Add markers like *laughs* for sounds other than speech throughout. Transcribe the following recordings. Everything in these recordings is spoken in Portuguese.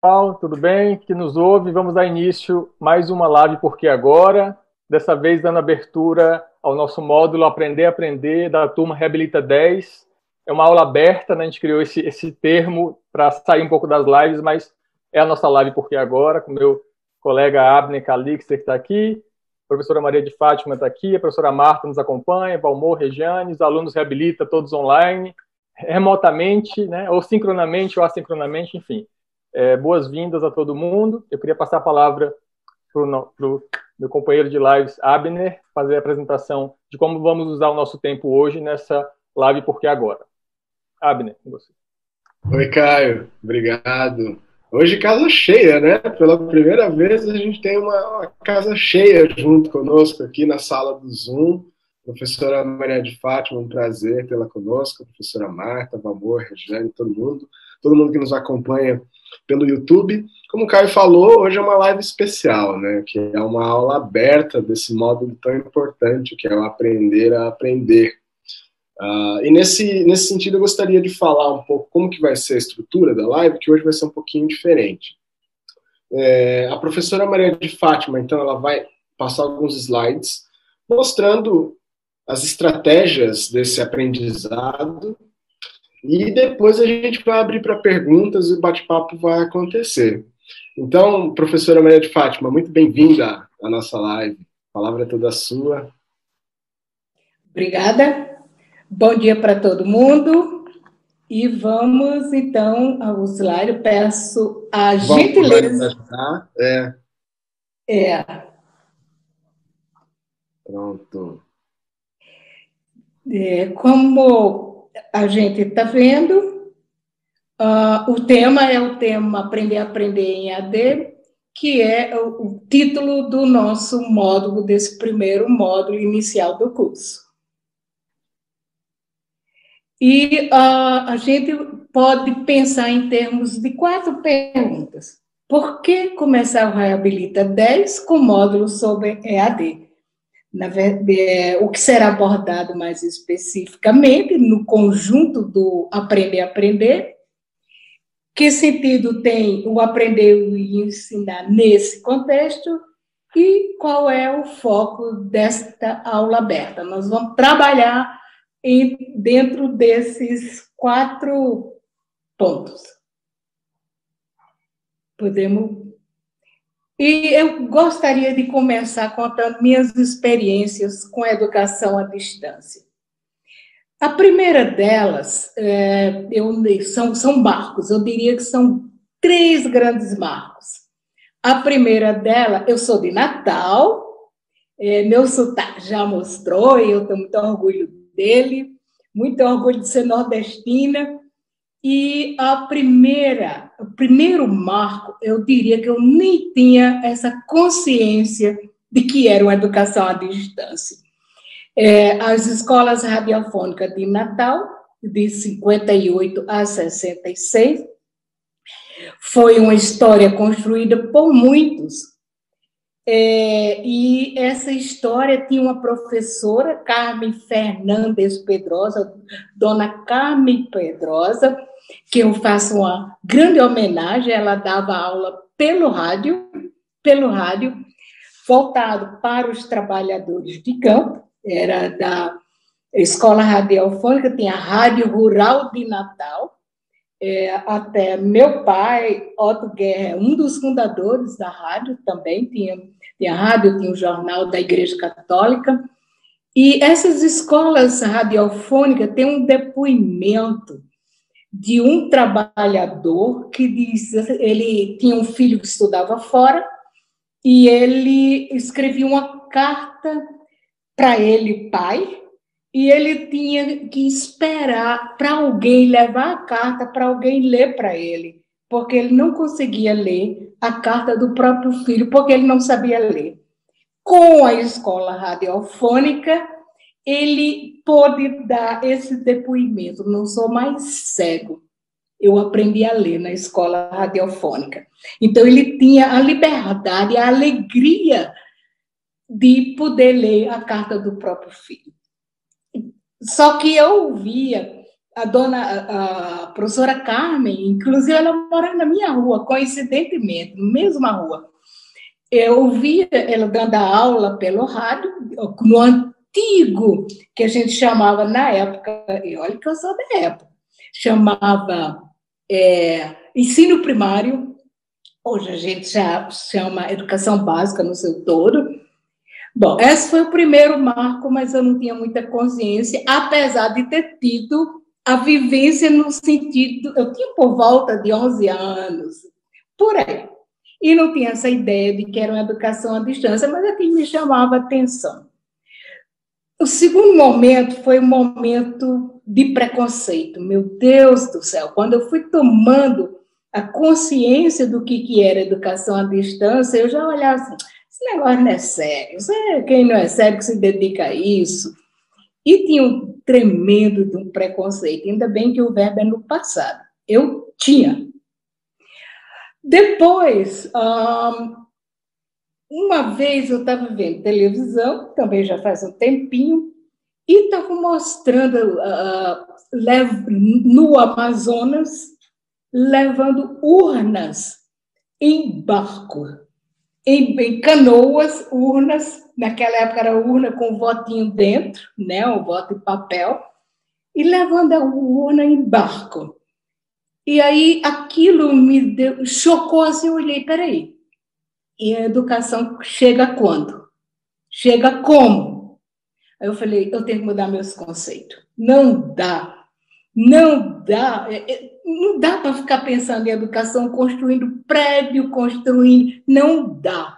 pessoal, tudo bem? Que nos ouve, vamos dar início mais uma live Porque Agora, dessa vez dando abertura ao nosso módulo Aprender a Aprender da turma Reabilita 10. É uma aula aberta, né? a gente criou esse, esse termo para sair um pouco das lives, mas é a nossa live Porque Agora, com meu colega Abner Calixter, que está aqui, a professora Maria de Fátima está aqui, a professora Marta nos acompanha, Valmor, Regiane, os alunos Reabilita, todos online, remotamente, né? ou sincronamente ou assincronamente, enfim. É, Boas-vindas a todo mundo. Eu queria passar a palavra para o meu companheiro de lives, Abner, fazer a apresentação de como vamos usar o nosso tempo hoje nessa live Porque Agora. Abner, com você. Oi, Caio. Obrigado. Hoje casa cheia, né? Pela primeira vez a gente tem uma, uma casa cheia junto conosco aqui na sala do Zoom. Professora Maria de Fátima, um prazer tê-la conosco. Professora Marta, Valmor, Regiane, todo mundo. Todo mundo que nos acompanha pelo YouTube. Como o Caio falou, hoje é uma live especial, né? Que é uma aula aberta desse módulo tão importante que é o aprender a aprender. Uh, e nesse, nesse sentido, eu gostaria de falar um pouco como que vai ser a estrutura da live, que hoje vai ser um pouquinho diferente. É, a professora Maria de Fátima, então, ela vai passar alguns slides mostrando as estratégias desse aprendizado e depois a gente vai abrir para perguntas e o bate-papo vai acontecer. Então, professora Maria de Fátima, muito bem-vinda à nossa live. A palavra é toda sua. Obrigada. Bom dia para todo mundo. E vamos, então, ao slide. Peço a vamos gentileza. É. É. Pronto. É, como a gente está vendo. Uh, o tema é o tema Aprender a Aprender em AD, que é o, o título do nosso módulo, desse primeiro módulo inicial do curso. E uh, a gente pode pensar em termos de quatro perguntas. Por que começar o Reabilita 10 com módulo sobre EAD? Na, é, o que será abordado mais especificamente no conjunto do aprender aprender, que sentido tem o aprender e ensinar nesse contexto e qual é o foco desta aula aberta. Nós vamos trabalhar em, dentro desses quatro pontos. Podemos e eu gostaria de começar contando minhas experiências com a educação à distância. A primeira delas é, eu, são, são marcos, eu diria que são três grandes marcos. A primeira dela, eu sou de Natal, é, meu sotaque já mostrou, e eu tenho muito orgulho dele, muito orgulho de ser nordestina, e a primeira, o primeiro marco, eu diria que eu nem tinha essa consciência de que era uma educação à distância. É, as escolas radiofônicas de Natal, de 58 a 66, foi uma história construída por muitos. É, e essa história tinha uma professora, Carmen Fernandes Pedrosa, dona Carmen Pedrosa, que eu faço uma grande homenagem. Ela dava aula pelo rádio, pelo rádio, voltado para os trabalhadores de campo, era da Escola Radiofônica, tinha a Rádio Rural de Natal, é, até meu pai, Otto Guerra, um dos fundadores da rádio também, tinha, tinha rádio, tinha o jornal da Igreja Católica, e essas escolas radiofônicas têm um depoimento de um trabalhador que diz, ele tinha um filho que estudava fora e ele escrevia uma carta para ele, pai, e ele tinha que esperar para alguém levar a carta para alguém ler para ele, porque ele não conseguia ler a carta do próprio filho, porque ele não sabia ler. Com a escola radiofônica, ele pôde dar esse depoimento. Não sou mais cego. Eu aprendi a ler na escola radiofônica. Então, ele tinha a liberdade, a alegria de poder ler a carta do próprio filho. Só que eu ouvia a dona, a, professora Carmen, inclusive ela mora na minha rua, coincidentemente, na mesma rua. Eu ouvia ela dando aula pelo rádio, no antigo, que a gente chamava na época, e olha que eu sou da época, chamava é, ensino primário, hoje a gente já chama educação básica no seu todo. Bom, esse foi o primeiro marco, mas eu não tinha muita consciência, apesar de ter tido a vivência no sentido, eu tinha por volta de 11 anos, por aí. E não tinha essa ideia de que era uma educação à distância, mas aquilo me chamava atenção. O segundo momento foi um momento de preconceito. Meu Deus do céu, quando eu fui tomando a consciência do que, que era educação à distância, eu já olhava assim, esse negócio não é sério, é quem não é sério que se dedica a isso. E tinha tremendo de um preconceito, ainda bem que o verbo é no passado. Eu tinha. Depois, uma vez eu estava vendo televisão, também já faz um tempinho, e estava mostrando uh, no Amazonas levando urnas em barco, em, em, canoas, urnas. Naquela época era urna com votinho dentro, né, um voto em papel, e levando a urna em barco. E aí aquilo me deu, chocou assim, eu olhei, peraí, e a educação chega quando? Chega como? Aí eu falei, eu tenho que mudar meus conceitos. Não dá. Não dá. É, é, não dá para ficar pensando em educação, construindo prédio, construindo. Não dá.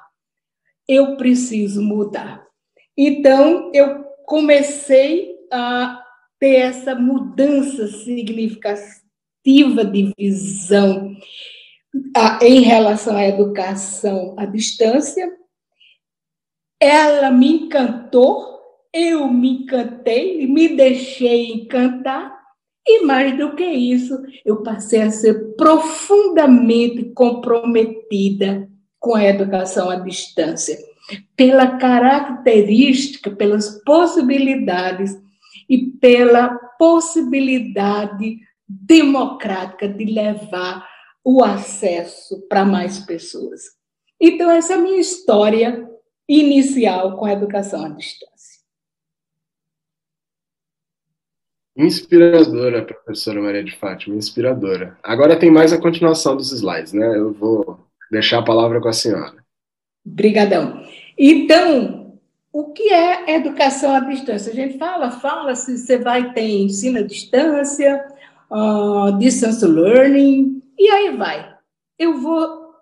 Eu preciso mudar. Então, eu comecei a ter essa mudança significativa de visão em relação à educação à distância. Ela me encantou, eu me encantei, me deixei encantar, e mais do que isso, eu passei a ser profundamente comprometida com a educação à distância, pela característica, pelas possibilidades e pela possibilidade democrática de levar o acesso para mais pessoas. Então, essa é a minha história inicial com a educação à distância. Inspiradora, professora Maria de Fátima, inspiradora. Agora tem mais a continuação dos slides, né? Eu vou deixar a palavra com a senhora. Obrigadão. Então, o que é educação à distância? A gente fala, fala se você vai ter ensino à distância, uh, distance learning, e aí vai. Eu vou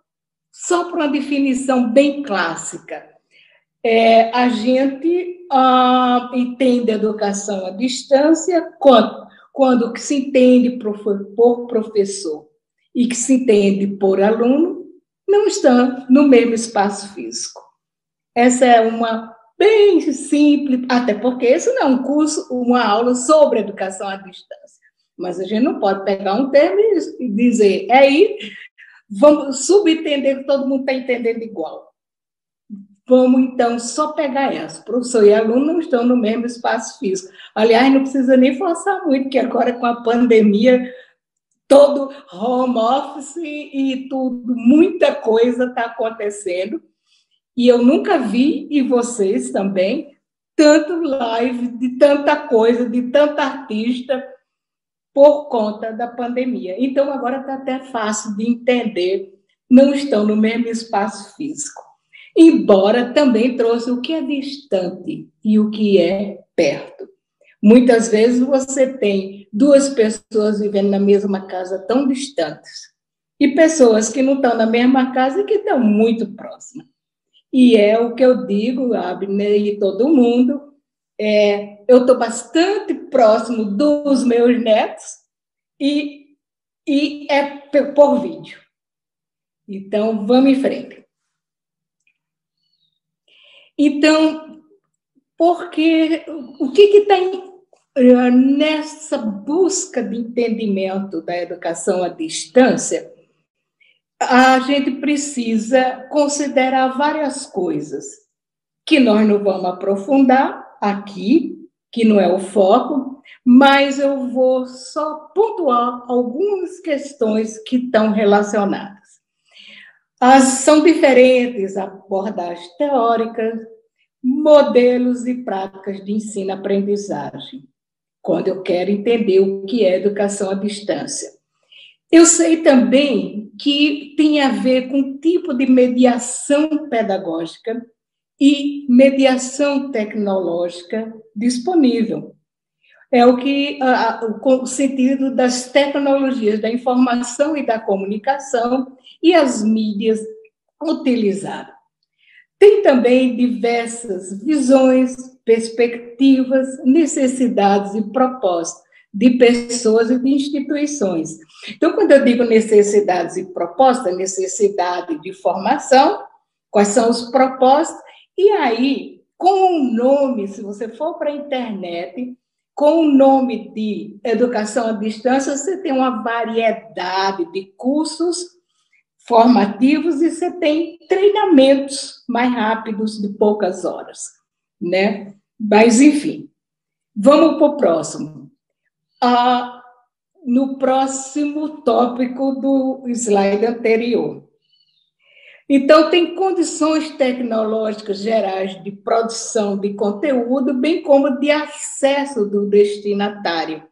só para uma definição bem clássica. É, a gente ah, entende a educação à distância quando, quando que se entende por, por professor e que se entende por aluno não estão no mesmo espaço físico. Essa é uma bem simples, até porque isso não é um curso, uma aula sobre educação à distância. Mas a gente não pode pegar um termo e dizer, é aí, vamos subentender que todo mundo está entendendo igual. Vamos, então, só pegar essa. Professor e aluno não estão no mesmo espaço físico. Aliás, não precisa nem forçar muito, porque agora com a pandemia, todo home office e tudo, muita coisa está acontecendo. E eu nunca vi, e vocês também, tanto live de tanta coisa, de tanta artista, por conta da pandemia. Então, agora está até fácil de entender, não estão no mesmo espaço físico. Embora também trouxe o que é distante e o que é perto. Muitas vezes você tem duas pessoas vivendo na mesma casa tão distantes e pessoas que não estão na mesma casa e que estão muito próximas. E é o que eu digo, Abner e todo mundo, é, eu estou bastante próximo dos meus netos e, e é por vídeo. Então, vamos em frente. Então, porque o que está eh, nessa busca de entendimento da educação à distância? A gente precisa considerar várias coisas que nós não vamos aprofundar, aqui, que não é o foco, mas eu vou só pontuar algumas questões que estão relacionadas. As, são diferentes abordagens teóricas, modelos e práticas de ensino-aprendizagem, quando eu quero entender o que é educação à distância. Eu sei também que tem a ver com o tipo de mediação pedagógica e mediação tecnológica disponível. É o que o sentido das tecnologias da informação e da comunicação e as mídias utilizadas. Tem também diversas visões, perspectivas, necessidades e propósitos de pessoas e de instituições. Então, quando eu digo necessidades e propostas, necessidade de formação, quais são os propósitos, e aí, com o nome, se você for para a internet, com o nome de educação à distância, você tem uma variedade de cursos formativos e você tem treinamentos mais rápidos de poucas horas, né? Mas, enfim, vamos para o próximo. Ah, no próximo tópico do slide anterior. Então, tem condições tecnológicas gerais de produção de conteúdo, bem como de acesso do destinatário.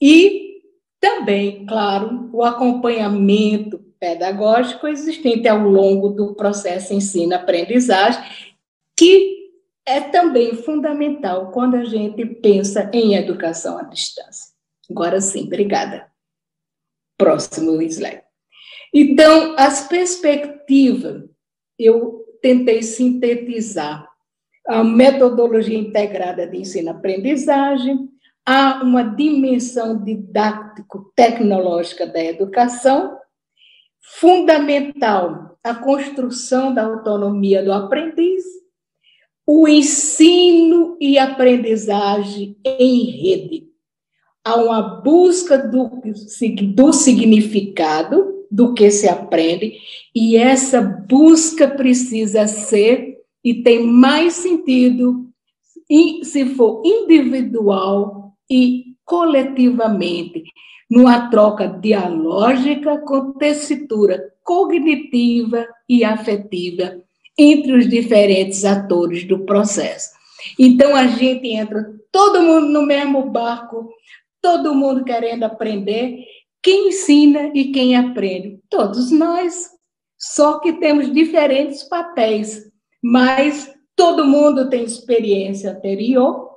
E também, claro, o acompanhamento pedagógico existente ao longo do processo ensino-aprendizagem, que é também fundamental quando a gente pensa em educação à distância. Agora sim, obrigada. Próximo slide. Então, as perspectivas, eu tentei sintetizar a metodologia integrada de ensino-aprendizagem, há uma dimensão didático-tecnológica da educação, fundamental a construção da autonomia do aprendiz, o ensino e aprendizagem em rede. Há uma busca do, do significado do que se aprende, e essa busca precisa ser e tem mais sentido se for individual e coletivamente numa troca dialógica com tessitura cognitiva e afetiva entre os diferentes atores do processo. Então a gente entra todo mundo no mesmo barco, todo mundo querendo aprender. Quem ensina e quem aprende? Todos nós. Só que temos diferentes papéis, mas todo mundo tem experiência anterior,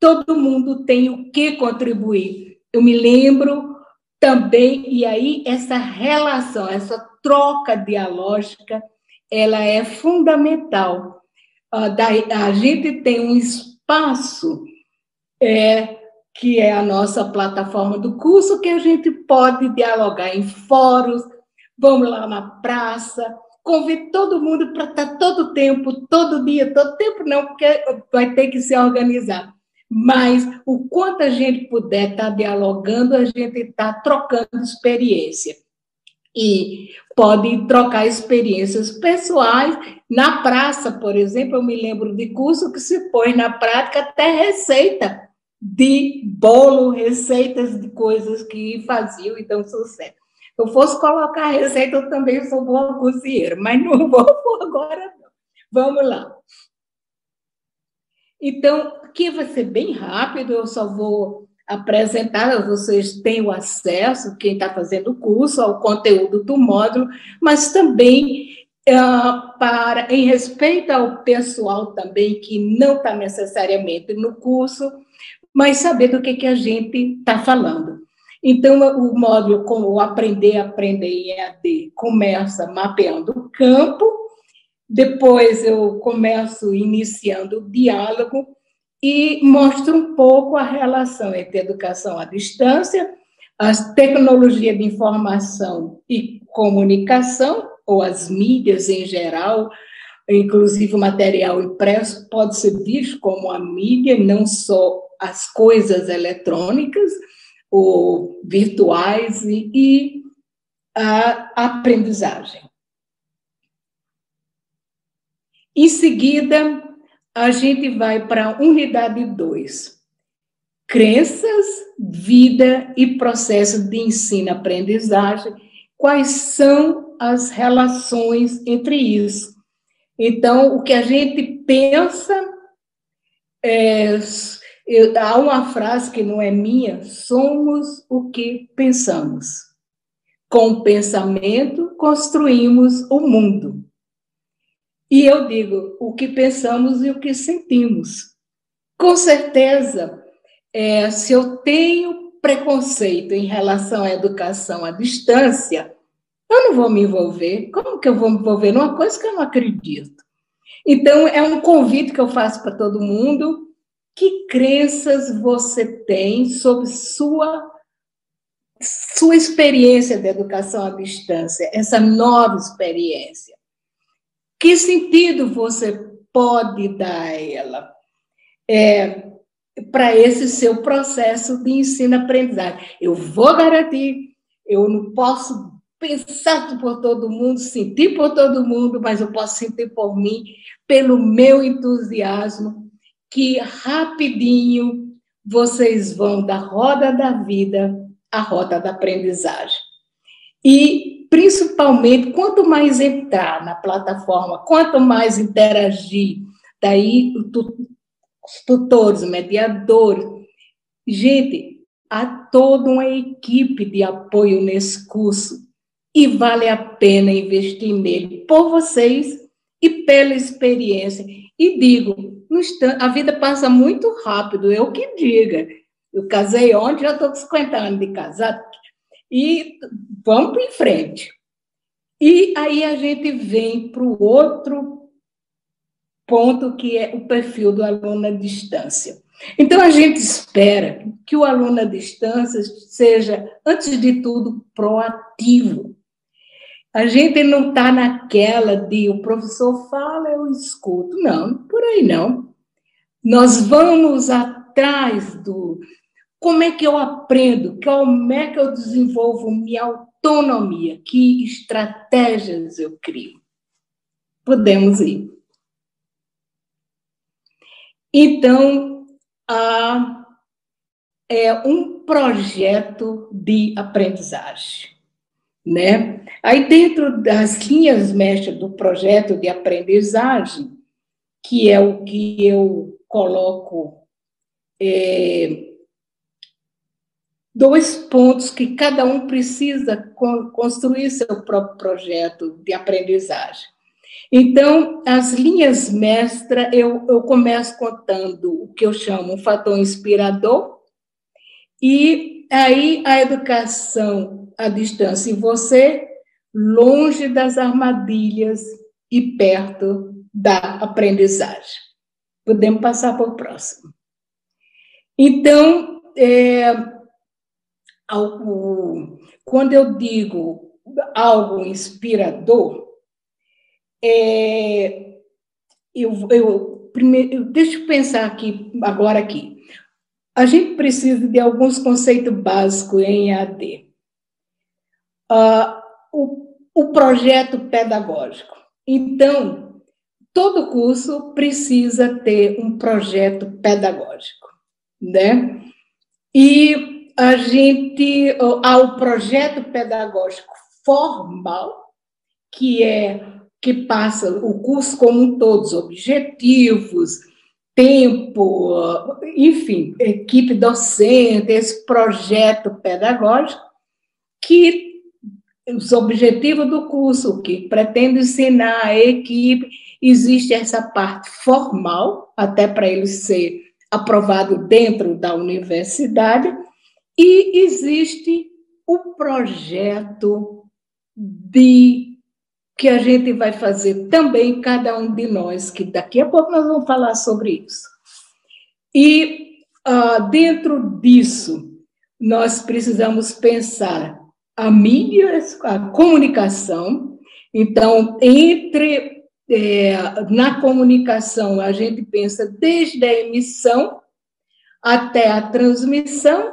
todo mundo tem o que contribuir. Eu me lembro também, e aí essa relação, essa troca dialógica, ela é fundamental. A gente tem um espaço é, que é a nossa plataforma do curso, que a gente pode dialogar em fóruns, vamos lá na praça, convido todo mundo para estar todo tempo, todo dia, todo tempo não, porque vai ter que se organizar mas o quanto a gente puder estar tá dialogando, a gente está trocando experiência. E pode trocar experiências pessoais. Na praça, por exemplo, eu me lembro de curso que se pôs na prática até receita de bolo, receitas de coisas que faziam e dão sucesso. Se eu fosse colocar receita, eu também sou boa cozinheira, mas não *laughs* vou agora, não. Vamos lá. Então, aqui vai ser bem rápido, eu só vou apresentar, vocês têm o acesso, quem está fazendo o curso, ao conteúdo do módulo, mas também uh, para, em respeito ao pessoal também que não está necessariamente no curso, mas saber do que, que a gente está falando. Então, o módulo como o Aprender, Aprender em EAD começa mapeando o campo, depois eu começo iniciando o diálogo e mostro um pouco a relação entre educação à distância, as tecnologias de informação e comunicação, ou as mídias em geral, inclusive o material impresso pode ser visto como a mídia, não só as coisas eletrônicas ou virtuais e, e a aprendizagem. Em seguida, a gente vai para a unidade 2. crenças, vida e processo de ensino-aprendizagem. Quais são as relações entre isso? Então, o que a gente pensa, é, há uma frase que não é minha: somos o que pensamos. Com o pensamento, construímos o mundo. E eu digo o que pensamos e o que sentimos. Com certeza, é, se eu tenho preconceito em relação à educação à distância, eu não vou me envolver. Como que eu vou me envolver numa coisa que eu não acredito? Então, é um convite que eu faço para todo mundo. Que crenças você tem sobre sua sua experiência de educação à distância, essa nova experiência? Que sentido você pode dar a ela é, para esse seu processo de ensino-aprendizagem? Eu vou garantir, eu não posso pensar por todo mundo, sentir por todo mundo, mas eu posso sentir por mim, pelo meu entusiasmo, que rapidinho vocês vão da roda da vida à roda da aprendizagem. E, principalmente, quanto mais entrar na plataforma, quanto mais interagir, daí os tutores, mediadores. Gente, há toda uma equipe de apoio nesse curso e vale a pena investir nele por vocês e pela experiência. E digo, a vida passa muito rápido, eu que diga. Eu casei ontem, já estou com 50 anos de casado, e vamos em frente. E aí a gente vem para o outro ponto, que é o perfil do aluno à distância. Então, a gente espera que o aluno à distância seja, antes de tudo, proativo. A gente não está naquela de o professor fala, eu escuto. Não, por aí não. Nós vamos atrás do como é que eu aprendo, como é que eu desenvolvo minha autonomia, que estratégias eu crio. Podemos ir. Então, é um projeto de aprendizagem né? Aí dentro das linhas mestras do projeto de aprendizagem, que é o que eu coloco é, dois pontos que cada um precisa construir seu próprio projeto de aprendizagem. Então, as linhas mestras, eu, eu começo contando o que eu chamo um fator inspirador, e aí a educação à distância e você longe das armadilhas e perto da aprendizagem. Podemos passar para o próximo. Então, é, algo, quando eu digo algo inspirador, é, eu, eu, primeiro, deixa eu pensar aqui, agora aqui. A gente precisa de alguns conceitos básicos em AD uh, o, o projeto pedagógico. Então, todo curso precisa ter um projeto pedagógico, né? E a gente, há o projeto pedagógico formal, que é que passa o curso como um todo, objetivos, tempo, enfim, equipe docente, esse projeto pedagógico, que os objetivos do curso, que pretende ensinar a equipe, existe essa parte formal, até para ele ser aprovado dentro da universidade, e existe o projeto de que a gente vai fazer também cada um de nós, que daqui a pouco nós vamos falar sobre isso. E uh, dentro disso, nós precisamos pensar a mídia, a comunicação. Então, entre é, na comunicação, a gente pensa desde a emissão até a transmissão,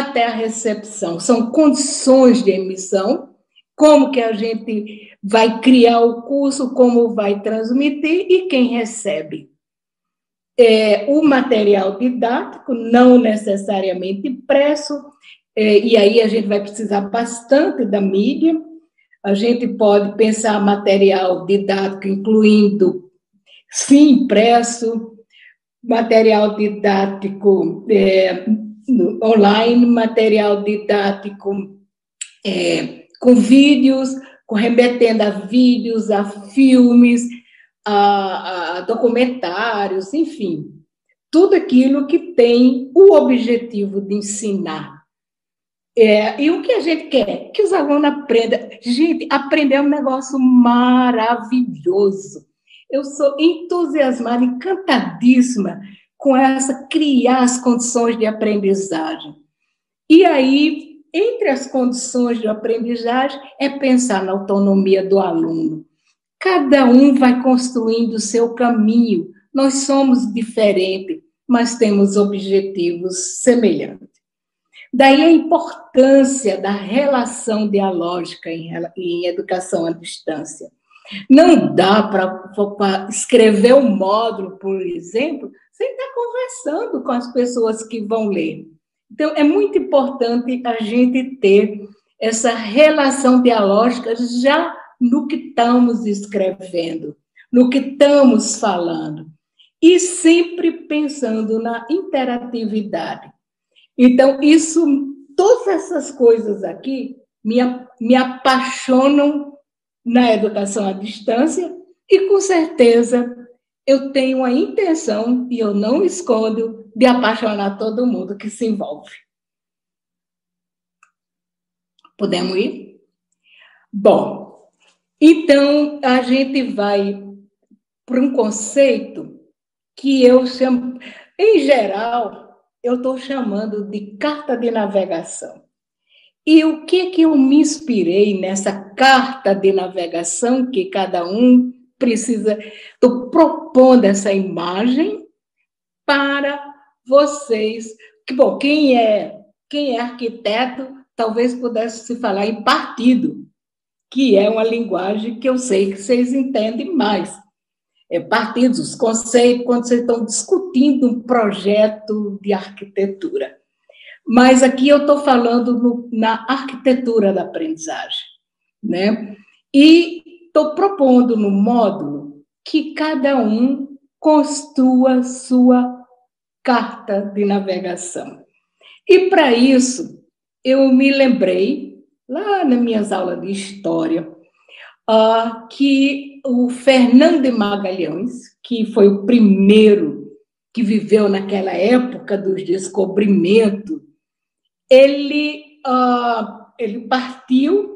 até a recepção. São condições de emissão, como que a gente vai criar o curso, como vai transmitir e quem recebe. é, o material didático, não necessariamente impresso, é, e aí a gente vai precisar bastante da mídia. A gente pode pensar material didático, incluindo, sim, impresso, material didático é, online, material didático é, com vídeos, com remetendo a vídeos, a filmes, a, a documentários, enfim, tudo aquilo que tem o objetivo de ensinar. É, e o que a gente quer? Que os alunos aprendam. Gente, aprender é um negócio maravilhoso. Eu sou entusiasmada, encantadíssima com essa criar as condições de aprendizagem. E aí, entre as condições de aprendizagem, é pensar na autonomia do aluno. Cada um vai construindo o seu caminho. Nós somos diferentes, mas temos objetivos semelhantes. Daí a importância da relação dialógica em, em educação à distância. Não dá para escrever um módulo, por exemplo, sem estar conversando com as pessoas que vão ler. Então, é muito importante a gente ter essa relação dialógica já no que estamos escrevendo, no que estamos falando, e sempre pensando na interatividade. Então, isso, todas essas coisas aqui me, me apaixonam na educação à distância e, com certeza, eu tenho a intenção, e eu não escondo, de apaixonar todo mundo que se envolve. Podemos ir? Bom, então, a gente vai para um conceito que eu chamo, em geral, eu estou chamando de carta de navegação. E o que que eu me inspirei nessa carta de navegação que cada um precisa? Estou propondo essa imagem para vocês. Que bom, quem é quem é arquiteto talvez pudesse se falar em partido, que é uma linguagem que eu sei que vocês entendem mais. É, partidos, conceitos, quando vocês estão discutindo um projeto de arquitetura. Mas aqui eu estou falando no, na arquitetura da aprendizagem, né? E estou propondo no módulo que cada um construa sua carta de navegação. E para isso, eu me lembrei lá nas minhas aulas de história, uh, que o Fernando de Magalhães, que foi o primeiro que viveu naquela época dos descobrimentos, ele, uh, ele partiu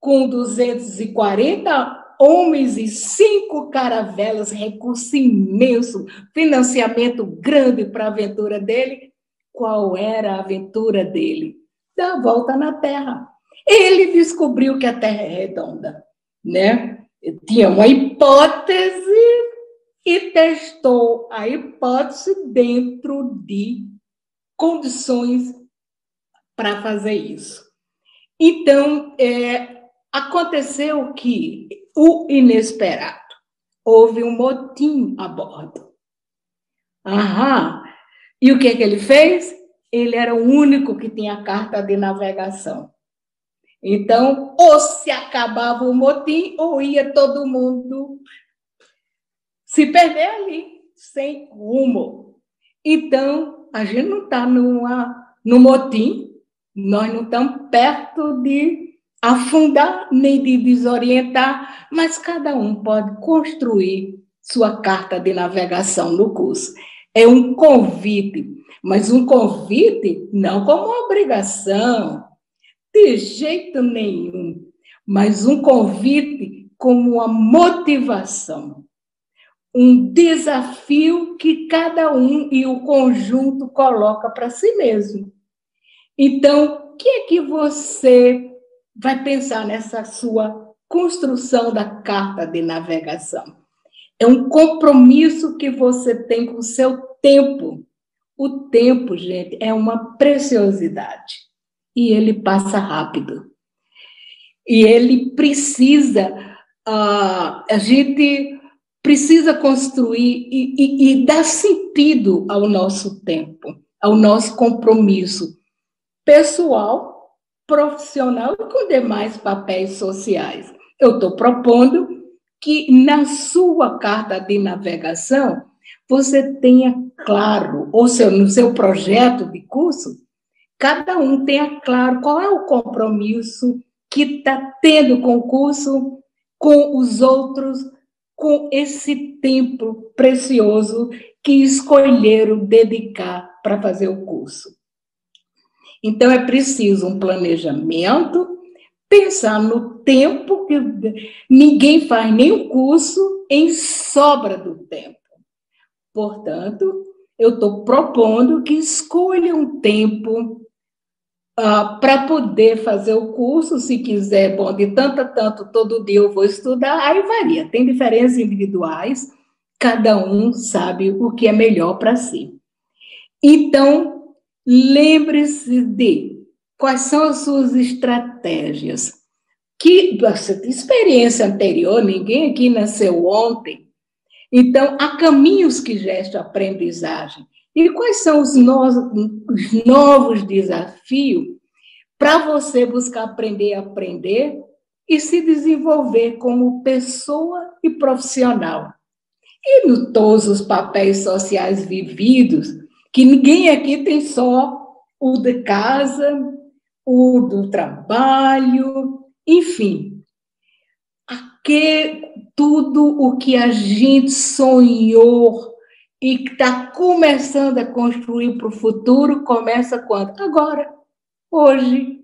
com 240 homens e cinco caravelas, recurso imenso, financiamento grande para a aventura dele. Qual era a aventura dele? Dar a volta na Terra. Ele descobriu que a Terra é redonda, né? Tinha uma hipótese e testou a hipótese dentro de condições para fazer isso. Então, é, aconteceu que o inesperado houve um motim a bordo. Aham. E o que, é que ele fez? Ele era o único que tinha carta de navegação. Então, ou se acabava o motim, ou ia todo mundo se perder ali, sem rumo. Então, a gente não está no motim, nós não estamos perto de afundar nem de desorientar, mas cada um pode construir sua carta de navegação no curso. É um convite, mas um convite não como obrigação, de jeito nenhum, mas um convite como uma motivação, um desafio que cada um e o conjunto coloca para si mesmo. Então, o que é que você vai pensar nessa sua construção da carta de navegação? É um compromisso que você tem com o seu tempo. O tempo, gente, é uma preciosidade e ele passa rápido. E ele precisa, uh, a gente precisa construir e, e, e dar sentido ao nosso tempo, ao nosso compromisso pessoal, profissional e com demais papéis sociais. Eu estou propondo que na sua carta de navegação você tenha claro, ou no seu projeto de curso, cada um tenha claro qual é o compromisso que está tendo com o curso, com os outros, com esse tempo precioso que escolheram dedicar para fazer o curso. Então, é preciso um planejamento, pensar no tempo, que ninguém faz nenhum curso em sobra do tempo. Portanto, eu estou propondo que escolha um tempo uh, para poder fazer o curso, se quiser, bom, de tanto a tanto, todo dia eu vou estudar, aí varia, tem diferenças individuais, cada um sabe o que é melhor para si. Então, Lembre-se de quais são as suas estratégias. Que você experiência anterior, ninguém aqui nasceu ontem. Então, há caminhos que gestam aprendizagem. E quais são os, os novos desafios para você buscar aprender a aprender e se desenvolver como pessoa e profissional? E no todos os papéis sociais vividos, que ninguém aqui tem só o de casa, o do trabalho, enfim. Aqui, tudo o que a gente sonhou e está começando a construir para o futuro começa quando? Agora, hoje,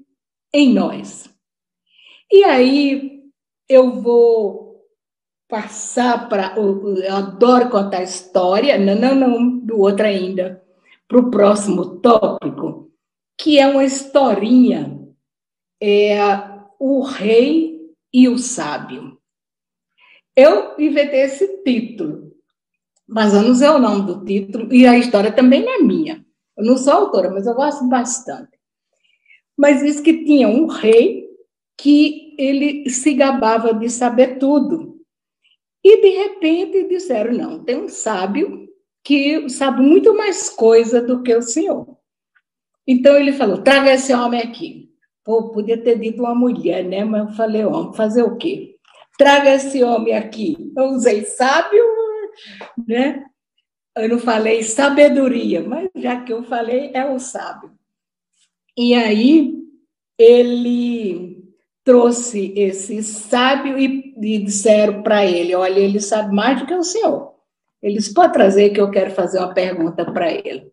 em nós. E aí eu vou passar para. Eu adoro contar história, não, não, não, do outro ainda para o próximo tópico, que é uma historinha, é o rei e o sábio. Eu inventei esse título, mas eu não sei o nome do título, e a história também é minha. Eu não sou autora, mas eu gosto bastante. Mas diz que tinha um rei que ele se gabava de saber tudo. E, de repente, disseram, não, tem um sábio que sabe muito mais coisa do que o senhor. Então ele falou: traga esse homem aqui. Pô, podia ter dito uma mulher, né? Mas eu falei: homem, fazer o quê? Traga esse homem aqui. Eu usei sábio, né? Eu não falei sabedoria, mas já que eu falei, é o sábio. E aí ele trouxe esse sábio e, e disseram para ele: olha, ele sabe mais do que o senhor. Ele disse: pode trazer que eu quero fazer uma pergunta para ele.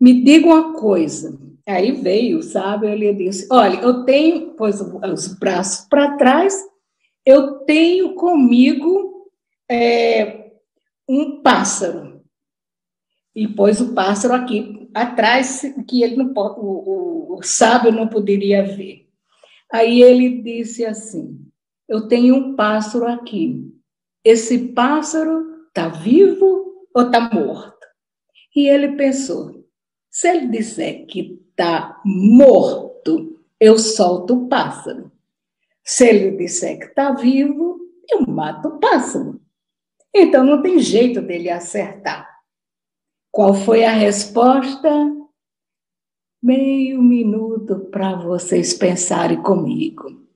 Me diga uma coisa. Aí veio, sabe? Ele disse: olha, eu tenho, pôs os braços para trás, eu tenho comigo é, um pássaro. E pôs o pássaro aqui atrás, que ele não o, o, o sábio não poderia ver. Aí ele disse assim: Eu tenho um pássaro aqui. Esse pássaro Está vivo ou está morto? E ele pensou: se ele disser que está morto, eu solto o pássaro. Se ele disser que está vivo, eu mato o pássaro. Então não tem jeito dele acertar. Qual foi a resposta? Meio minuto para vocês pensarem comigo.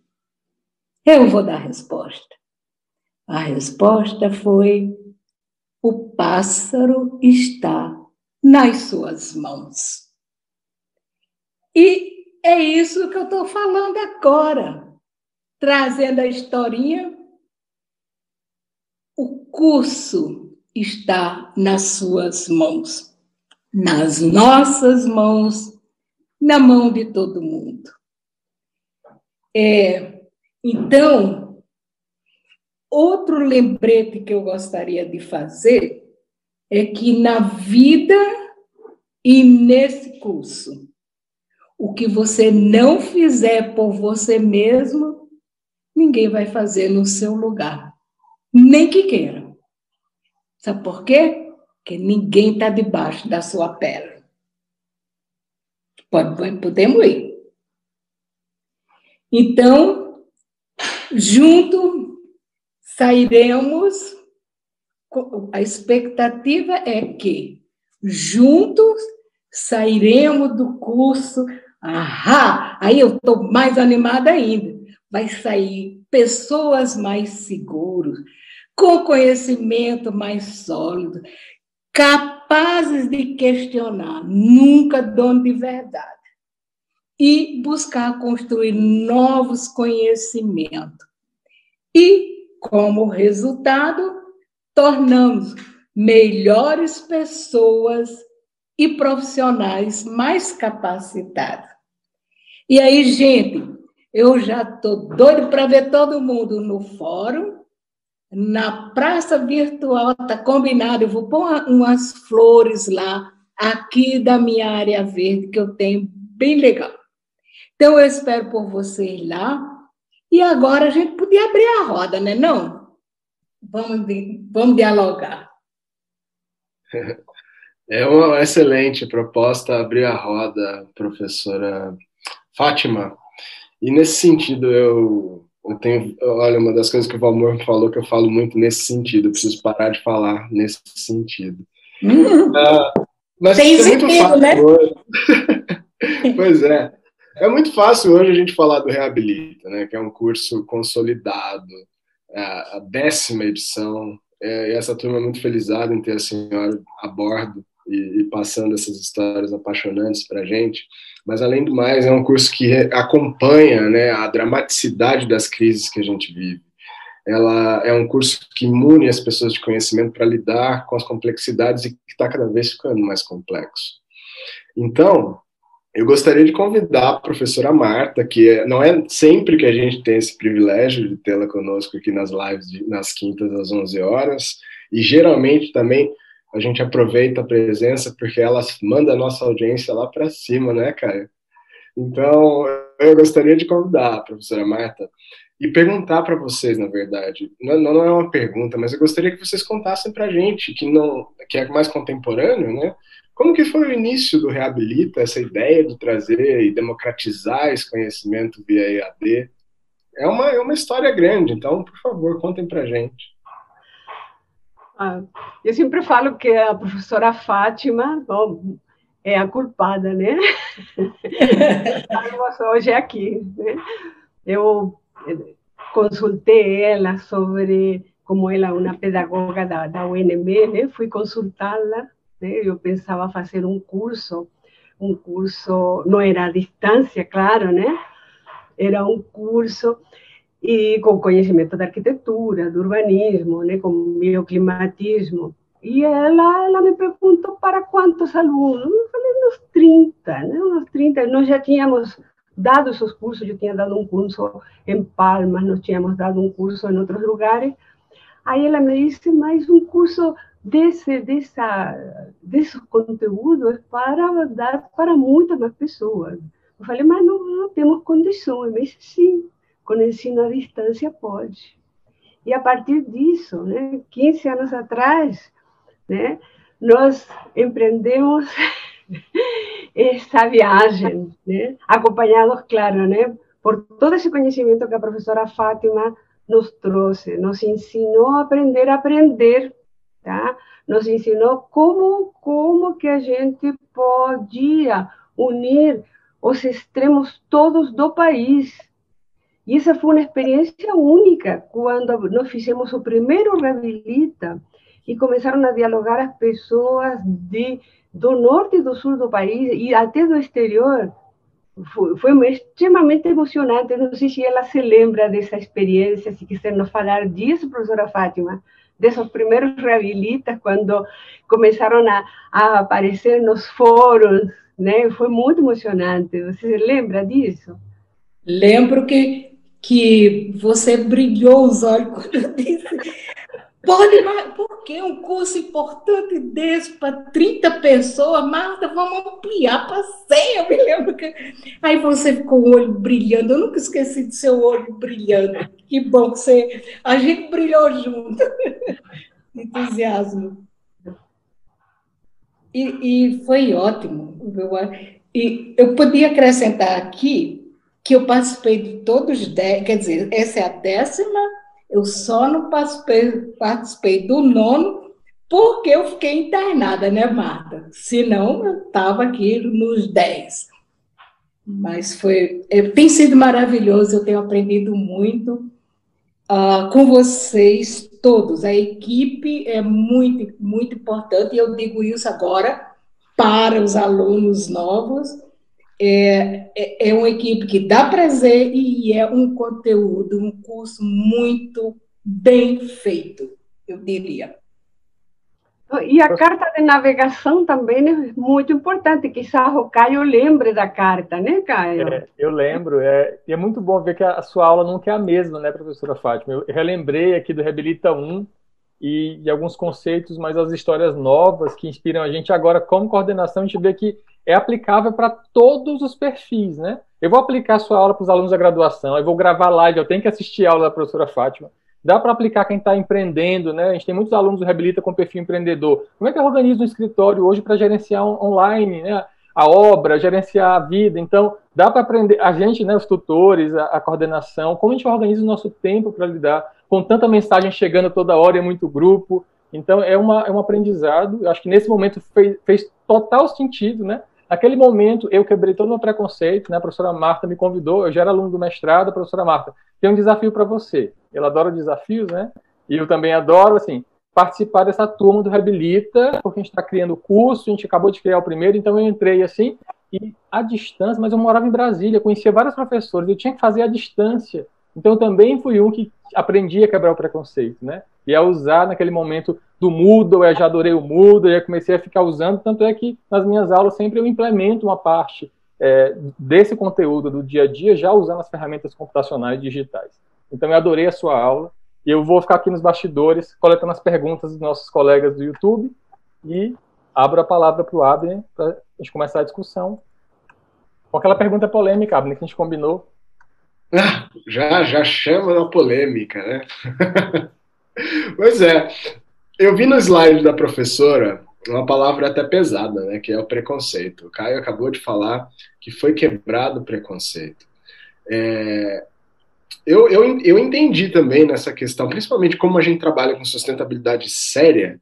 Eu vou dar a resposta. A resposta foi o pássaro está nas suas mãos. E é isso que eu estou falando agora, trazendo a historinha. O curso está nas suas mãos, nas nossas mãos, na mão de todo mundo. É, então, Outro lembrete que eu gostaria de fazer é que na vida e nesse curso, o que você não fizer por você mesmo, ninguém vai fazer no seu lugar, nem que queira. Sabe por quê? Porque ninguém está debaixo da sua pele. Podemos ir. Então, junto sairemos a expectativa é que juntos sairemos do curso. Ahá! Aí eu estou mais animada ainda. Vai sair pessoas mais seguras, com conhecimento mais sólido, capazes de questionar, nunca dono de verdade, e buscar construir novos conhecimentos. E, como resultado, tornamos melhores pessoas e profissionais mais capacitados. E aí, gente, eu já estou doido para ver todo mundo no fórum na praça virtual, está combinado, eu vou pôr umas flores lá, aqui da minha área verde, que eu tenho, bem legal. Então, eu espero por vocês lá. E agora a gente podia abrir a roda, né? Não? Vamos, vamos dialogar. *laughs* É uma excelente proposta abrir a roda, professora Fátima. E nesse sentido, eu eu tenho, olha, uma das coisas que o Valmor falou que eu falo muito nesse sentido, eu preciso parar de falar nesse sentido. Hum, uh, mas tem é muito fácil né? *laughs* Pois é. É muito fácil hoje a gente falar do Reabilita, né, que é um curso consolidado, é a décima edição, é, essa turma é muito felizada em ter a senhora a bordo e, e passando essas histórias apaixonantes para a gente mas além do mais é um curso que acompanha né, a dramaticidade das crises que a gente vive. Ela é um curso que imune as pessoas de conhecimento para lidar com as complexidades e que está cada vez ficando mais complexo. Então, eu gostaria de convidar a professora Marta, que é, não é sempre que a gente tem esse privilégio de tê-la conosco aqui nas lives, de, nas quintas às 11 horas, e geralmente também a gente aproveita a presença porque ela manda a nossa audiência lá para cima, né, Caio? Então, eu gostaria de convidar a professora Marta e perguntar para vocês, na verdade, não, não, é uma pergunta, mas eu gostaria que vocês contassem para a gente, que, não, que é mais contemporâneo, né? Como que foi o início do Reabilita, essa ideia de trazer e democratizar esse conhecimento via EAD? É uma, é uma história grande, então, por favor, contem para a gente. Ah, eu sempre falo que a professora Fátima bom, é a culpada, né? *laughs* Hoje aqui. Né? Eu consultei ela sobre como ela é uma pedagoga da, da UNB, né? Fui consultá-la, né? Eu pensava fazer um curso, um curso não era à distância, claro, né? Era um curso e com conhecimento da arquitetura, do urbanismo, né, com bioclimatismo. E ela, ela me perguntou para quantos alunos? Eu falei, uns 30, né, uns 30. Nós já tínhamos dado esses cursos, eu tinha dado um curso em Palmas, nós tínhamos dado um curso em outros lugares. Aí ela me disse, mas um curso desse, dessa, desse conteúdo é para dar para muitas mais pessoas. Eu falei, mas não, não temos condições. Disse, sim, com ensino à distância pode. E a partir disso, né, 15 anos atrás, né, nós empreendemos *laughs* essa viagem, né, acompanhados, claro, né, por todo esse conhecimento que a professora Fátima nos trouxe, nos ensinou a aprender a aprender, tá? Nos ensinou como como que a gente podia unir os extremos todos do país, e essa foi uma experiência única quando nós fizemos o primeiro Reabilita e começaram a dialogar as pessoas de, do norte e do sul do país e até do exterior. Foi, foi extremamente emocionante. Não sei se ela se lembra dessa experiência, se quiser nos falar disso, professora Fátima, desses primeiros reabilitas, quando começaram a, a aparecer nos fóruns? Foi muito emocionante. Você lembra disso? Lembro que que você brilhou os olhos quando eu disse. Pode, mas por que um curso importante desse para 30 pessoas? Marta, vamos ampliar para 100. Eu me lembro que. Aí você ficou o olho brilhando. Eu nunca esqueci de seu olho brilhando. Que bom que você. A gente brilhou junto. *laughs* Entusiasmo. E, e foi ótimo. E eu podia acrescentar aqui que eu participei de todos, quer dizer, essa é a décima Eu só não participei, participei do nono porque eu fiquei internada, né, Marta? Senão eu estava aqui nos dez. Mas foi, é, tem sido maravilhoso, eu tenho aprendido muito uh, com vocês todos. A equipe é muito, muito importante, e eu digo isso agora para os alunos novos. É, é, é uma equipe que dá prazer e é um conteúdo, um curso muito bem feito, eu diria. E a carta de navegação também é muito importante. Quizás o Caio lembre da carta, né, Caio? É, eu lembro. É, e é muito bom ver que a, sua aula nunca é a mesma, né, professora Fátima? Eu relembrei aqui do Reabilita 1 e de alguns conceitos, mas as histórias novas que inspiram a gente agora como coordenação, a gente vê que é aplicável para todos os perfis, né? Eu vou aplicar a sua aula para os alunos da graduação, eu vou gravar live, eu tenho que assistir a aula da professora Fátima. Dá para aplicar quem está empreendendo, né? A gente tem muitos alunos do Reabilita com perfil empreendedor. Como é que eu organizo um escritório hoje para gerenciar online, né? A obra, gerenciar a vida. Então, dá para aprender, a gente, né, os tutores, a, a coordenação, como a gente organiza o nosso tempo para lidar com tanta mensagem chegando toda hora, é muito grupo. Então, é, uma, é um aprendizado. Eu acho que nesse momento fez, fez total sentido, né? Naquele momento, eu quebrei todo o meu preconceito, né? A professora Marta me convidou, eu já era aluno do mestrado, a professora Marta, tem um desafio para você. Ela adora desafios, né? E eu também adoro, assim, participar dessa turma do Reabilita, porque a gente está criando o curso, a gente acabou de criar o primeiro, então eu entrei assim, e à distância, mas eu morava em Brasília, conhecia vários professores, eu tinha que fazer à distância. Então eu também fui um que aprendi a quebrar o preconceito, né? E a usar naquele momento do Moodle, eu já adorei o Moodle, eu comecei a ficar usando, tanto é que nas minhas aulas sempre eu implemento uma parte é, desse conteúdo do dia a dia, já usando as ferramentas computacionais digitais. Então eu adorei a sua aula, e eu vou ficar aqui nos bastidores, coletando as perguntas dos nossos colegas do YouTube, e abro a palavra para o Abner, para a gente começar a discussão. Com aquela pergunta polêmica, Abner, que a gente combinou ah, já, já chama na polêmica, né? *laughs* pois é, eu vi no slide da professora uma palavra até pesada, né? Que é o preconceito. O Caio acabou de falar que foi quebrado o preconceito. É, eu, eu, eu entendi também nessa questão, principalmente como a gente trabalha com sustentabilidade séria.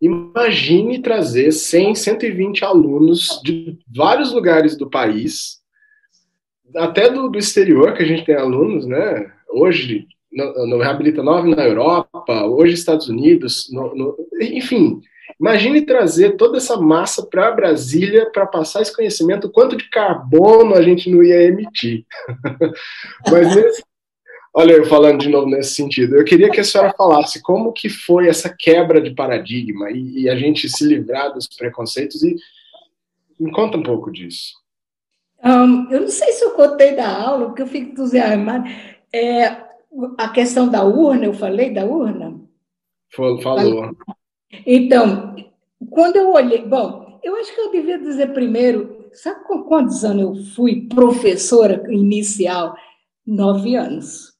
Imagine trazer 100, 120 alunos de vários lugares do país até do, do exterior, que a gente tem alunos, né? Hoje, no, no Reabilita 9 na Europa, hoje Estados Unidos, no, no, enfim. Imagine trazer toda essa massa para Brasília para passar esse conhecimento, quanto de carbono a gente não ia emitir. *laughs* Mas nesse, olha eu falando de novo nesse sentido, eu queria que a senhora falasse como que foi essa quebra de paradigma e, e a gente se livrar dos preconceitos e me conta um pouco disso. Um, eu não sei se eu contei da aula, porque eu fico entusiasmada. É, a questão da urna, eu falei da urna? Falou. Então, quando eu olhei. Bom, eu acho que eu devia dizer primeiro. Sabe com quantos anos eu fui professora inicial? Nove anos. O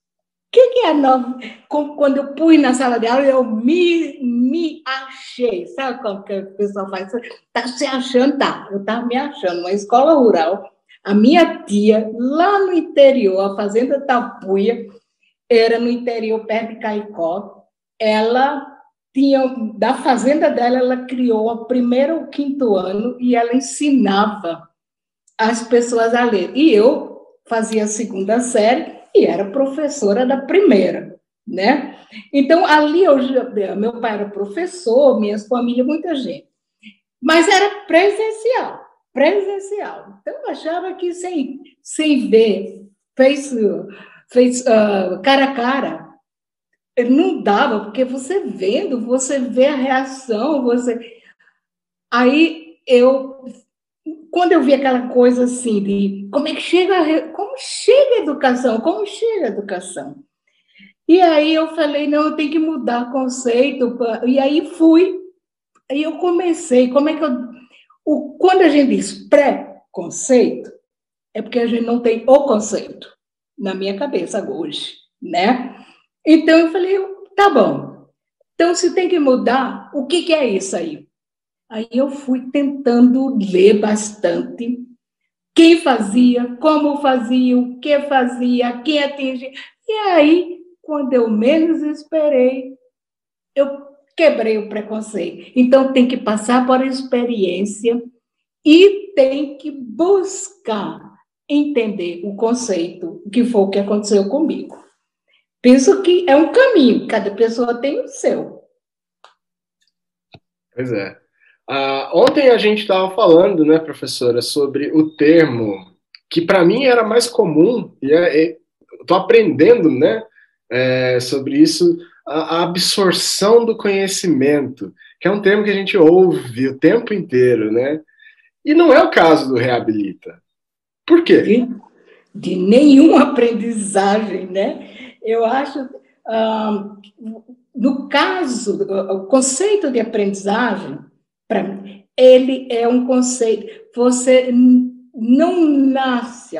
que, que é nove? Quando eu pus na sala de aula, eu me, me achei. Sabe como que o pessoal faz? Está se achando? Tá, eu estava me achando. Uma escola rural a minha tia, lá no interior, a fazenda Tapuia, era no interior, perto de Caicó. Ela tinha, da fazenda dela, ela criou o primeiro ou quinto ano e ela ensinava as pessoas a ler. E eu fazia a segunda série e era professora da primeira, né? Então, ali, eu, meu pai era professor, minhas famílias, muita gente. Mas era presencial presencial. Então, eu achava que sem, sem ver, fez, fez uh, cara a cara, não dava, porque você vendo, você vê a reação, você. Aí eu, quando eu vi aquela coisa assim de como é que chega, como chega a educação, como chega a educação. E aí eu falei, não, eu tenho que mudar conceito. E aí fui, aí eu comecei, como é que eu o, quando a gente diz pré-conceito, é porque a gente não tem o conceito na minha cabeça hoje, né? Então eu falei, tá bom. Então se tem que mudar, o que, que é isso aí? Aí eu fui tentando ler bastante quem fazia, como fazia, o que fazia, quem atingia. E aí, quando eu menos esperei, eu quebrei o preconceito. Então, tem que passar por experiência e tem que buscar entender o conceito, que foi o que aconteceu comigo. Penso que é um caminho, cada pessoa tem o seu. Pois é. Uh, ontem a gente estava falando, né, professora, sobre o termo que para mim era mais comum, e é, estou aprendendo, né, é, sobre isso, a, a, absorção do conhecimento, que é um termo que a gente ouve o tempo inteiro, né? E não é o caso do reabilita. Por quê? De, de nenhuma aprendizagem, né? Eu acho, ah, no caso, o conceito de aprendizagem, para mim, ele é um conceito. Você não nasce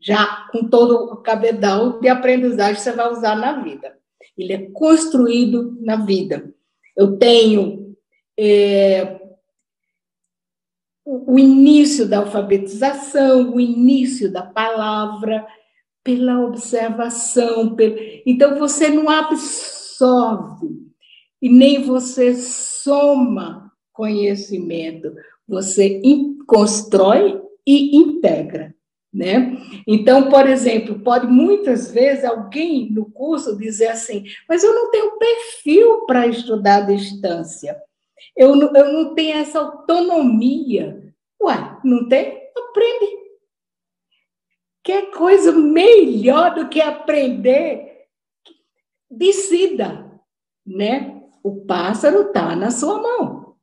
já com todo o cabedal de aprendizagem que você vai usar na vida. Ele é construído na vida. Eu tenho é, o início da alfabetização, o início da palavra, pela observação. Pelo... Então, você não absorve e nem você soma conhecimento, você constrói e integra. Né? Então, por exemplo, pode muitas vezes alguém no curso dizer assim: mas eu não tenho perfil para estudar à distância, eu não, eu não tenho essa autonomia. Ué, não tem? Aprende. Que coisa melhor do que aprender? Decida, né? O pássaro está na sua mão,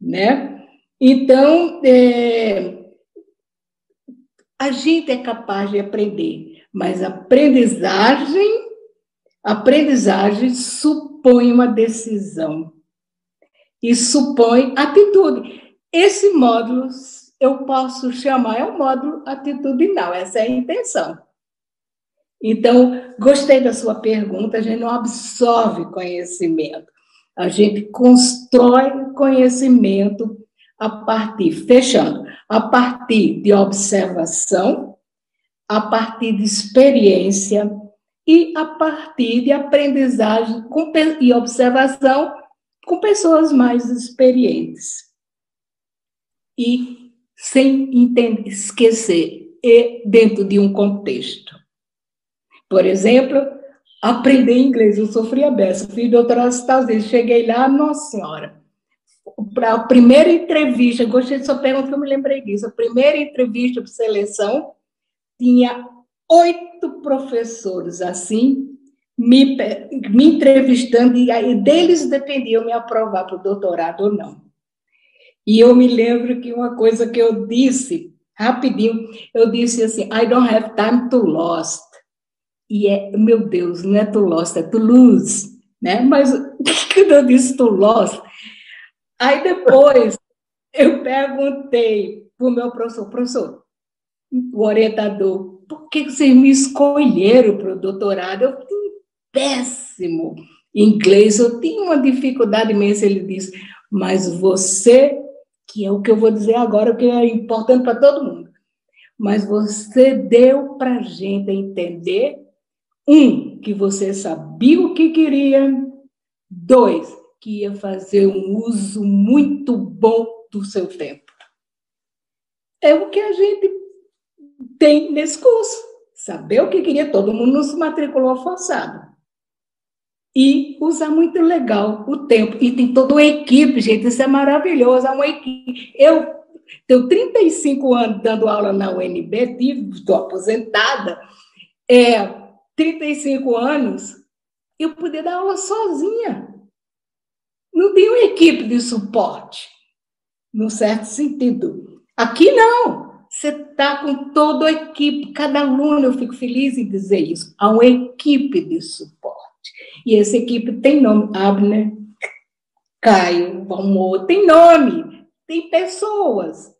né? Então, é, a gente é capaz de aprender, mas aprendizagem, aprendizagem supõe uma decisão e supõe atitude. Esse módulo eu posso chamar é um módulo atitudinal, essa é a intenção. Então, gostei da sua pergunta, a gente não absorve conhecimento, a gente constrói conhecimento a partir, fechando, a partir de observação, a partir de experiência e a partir de aprendizagem e observação com pessoas mais experientes. E sem entender, esquecer, e dentro de um contexto. Por exemplo, aprender inglês. Eu sofri a beça, fiz doutorado estados cheguei lá, nossa senhora, para a primeira entrevista, gostei sua pergunta que eu me lembrei disso. A primeira entrevista para seleção tinha oito professores assim me, me entrevistando e aí deles dependia eu me aprovar para o doutorado ou não. E eu me lembro que uma coisa que eu disse rapidinho, eu disse assim, I don't have time to lost. E é, meu Deus, não é to lost, é to lose, né? Mas *laughs* quando eu disse to lost, Aí depois eu perguntei para o meu professor, professor, o orientador, por que vocês me escolheram para o doutorado? Eu péssimo inglês, eu tinha uma dificuldade imensa. Ele disse, mas você, que é o que eu vou dizer agora, que é importante para todo mundo, mas você deu para a gente entender, um, que você sabia o que queria, dois, que ia fazer um uso muito bom do seu tempo. É o que a gente tem nesse curso. Saber o que queria, todo mundo não se matriculou forçado. E usar muito legal o tempo. E tem toda uma equipe, gente, isso é maravilhoso. É uma equipe. Eu tenho 35 anos dando aula na UNB, estou aposentada. É, 35 anos, eu podia dar aula sozinha não tem uma equipe de suporte, no certo sentido. Aqui não. Você está com toda a equipe, cada aluno, eu fico feliz em dizer isso. Há uma equipe de suporte. E essa equipe tem nome, Abner, Caio, Valmor, tem nome, tem pessoas.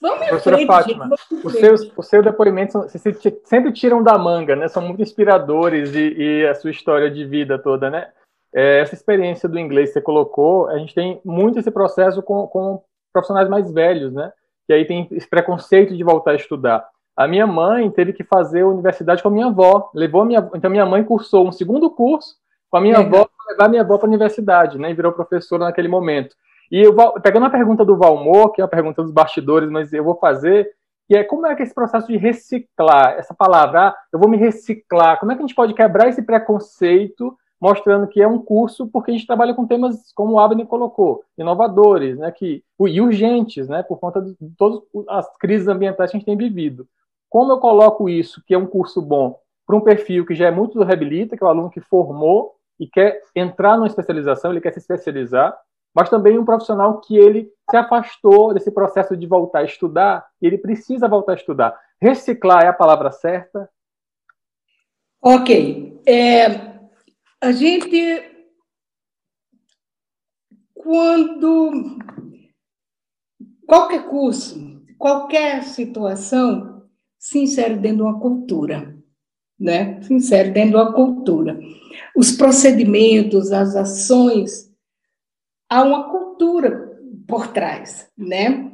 Vamos Professora frente, Fátima, os seus, o seu depoimento vocês sempre tiram da manga, né? São muito inspiradores e, e a sua história de vida toda, né? é, essa experiência do inglês que você colocou, a gente tem muito esse processo com, com profissionais mais velhos, né? Que aí tem esse preconceito de voltar a estudar. A minha mãe teve que fazer a universidade com a minha avó. Levou a minha, então minha mãe cursou um segundo curso com a minha Legal. avó para levar a minha avó para a universidade, né? E virou professora naquele momento. E eu, pegando a pergunta do Valmor, que é a pergunta dos bastidores, mas eu vou fazer, que é como é que esse processo de reciclar, essa palavra, ah, eu vou me reciclar, como é que a gente pode quebrar esse preconceito mostrando que é um curso porque a gente trabalha com temas, como o Abner colocou, inovadores, né, que, e urgentes, né, por conta de todas as crises ambientais que a gente tem vivido. Como eu coloco isso, que é um curso bom, para um perfil que já é muito do Reabilita, que é o aluno que formou e quer entrar numa especialização, ele quer se especializar, mas também um profissional que ele se afastou desse processo de voltar a estudar, e ele precisa voltar a estudar. Reciclar é a palavra certa? Ok. É, a gente, quando qualquer curso, qualquer situação, se insere dentro de uma cultura, né? Se insere dentro de uma cultura. Os procedimentos, as ações, há uma cultura por trás, né?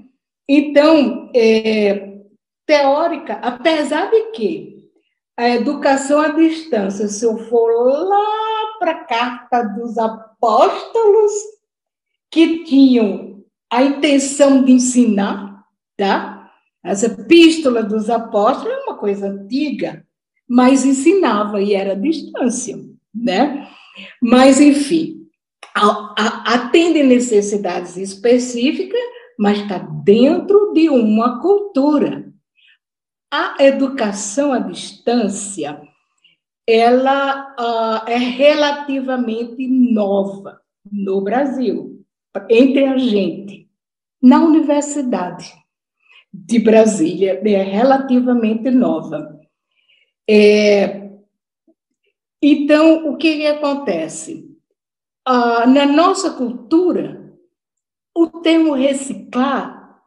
Então, é, teórica, apesar de que a educação à distância, se eu for lá para a carta dos apóstolos que tinham a intenção de ensinar, tá? As epístolas dos apóstolos é uma coisa antiga, mas ensinava e era distância, né? Mas, enfim, atende necessidades específicas, mas está dentro de uma cultura. A educação à distância, ela uh, é relativamente nova no Brasil, entre a gente. Na Universidade de Brasília, é relativamente nova. É, então, o que, que acontece? Uh, na nossa cultura, o termo reciclar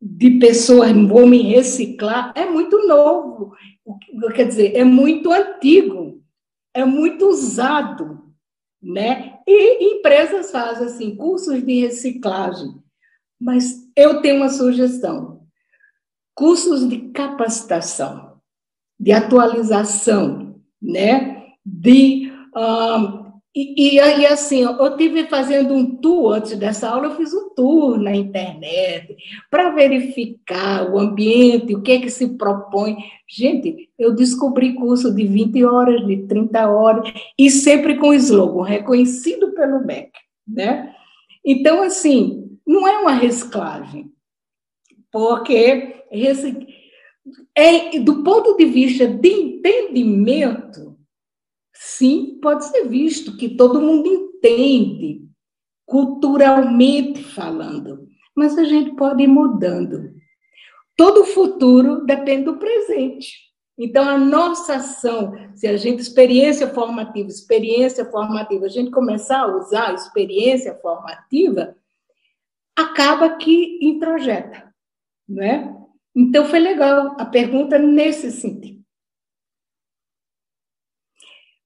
de pessoas, vou me reciclar, é muito novo, quer dizer, é muito antigo, é muito usado, né? E empresas fazem assim, cursos de reciclagem. Mas eu tenho uma sugestão: cursos de capacitação, de atualização, né? De um, e, e aí, assim, eu tive fazendo um tour antes dessa aula, eu fiz um tour na internet para verificar o ambiente, o que é que se propõe. Gente, eu descobri curso de 20 horas, de 30 horas, e sempre com slogan, reconhecido pelo MEC, né? Então, assim, não é uma reciclagem, porque é, do ponto de vista de entendimento, sim, pode ser visto que todo mundo entende, culturalmente falando, mas a gente pode ir mudando. Todo o futuro depende do presente. Então, a nossa ação, se a gente, experiência formativa, experiência formativa, a gente começar a usar experiência formativa, acaba que introjeta, não é? Então, foi legal a pergunta nesse sentido.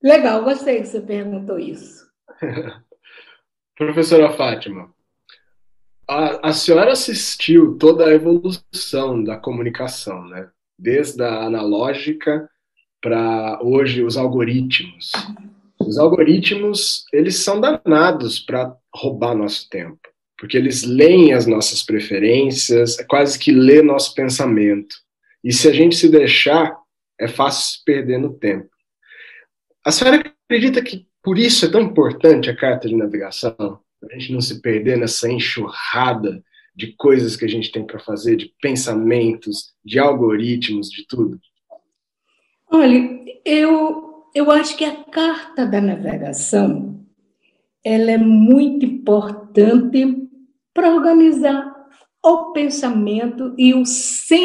Legal, gostei que você perguntou isso. *laughs* Professora Fátima, a, a senhora assistiu toda a evolução da comunicação, né? Desde a analógica para hoje os algoritmos. Os algoritmos, eles são danados para roubar nosso tempo, porque eles leem as nossas preferências, é quase que lê nosso pensamento. E se a gente se deixar, é fácil se perder no tempo. A senhora acredita que por isso é tão importante a carta de navegação? Para a gente não se perder nessa enxurrada de coisas que a gente tem para fazer, de pensamentos, de algoritmos, de tudo? Olha, eu, eu acho que a carta da navegação ela é muito importante para organizar o pensamento e o sentimento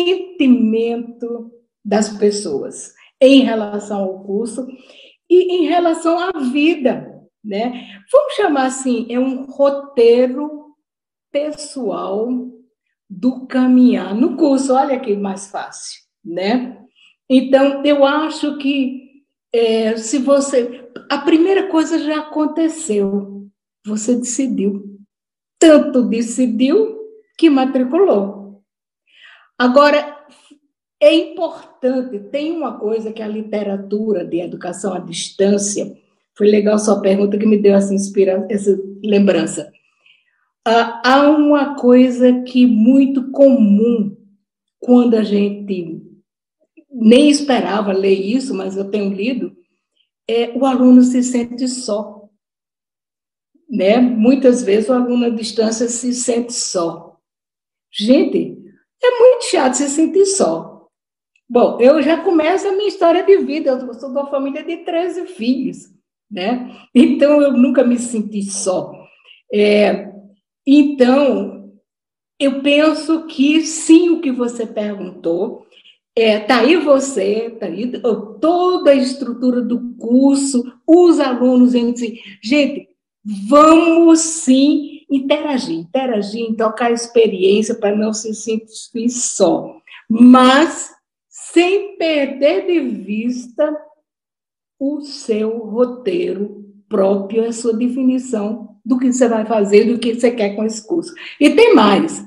das pessoas em relação ao curso e em relação à vida, né? Vamos chamar assim, é um roteiro pessoal do caminhar no curso. Olha que mais fácil, né? Então, eu acho que é, se você. A primeira coisa já aconteceu. Você decidiu. Tanto decidiu que matriculou. Agora, é importante, tem uma coisa que a literatura de educação à distância, foi legal sua pergunta que me deu essa inspiração, essa lembrança. Ah, há uma coisa que muito comum quando a gente nem esperava ler isso, mas eu tenho lido, é o aluno se sente só. Né? Muitas vezes o aluno à distância se sente só. Gente, é muito chato se sentir só. Bom, eu já começo a minha história de vida, eu sou de uma família de 13 filhos, né? Então eu nunca me senti só. É, então, eu penso que sim, o que você perguntou, é, tá aí você, tá aí toda a estrutura do curso, os alunos, gente, gente vamos sim interagir, interagir, trocar experiência para não se sentir só, mas sem perder de vista o seu roteiro próprio, a sua definição do que você vai fazer, do que você quer com esse curso. E tem mais.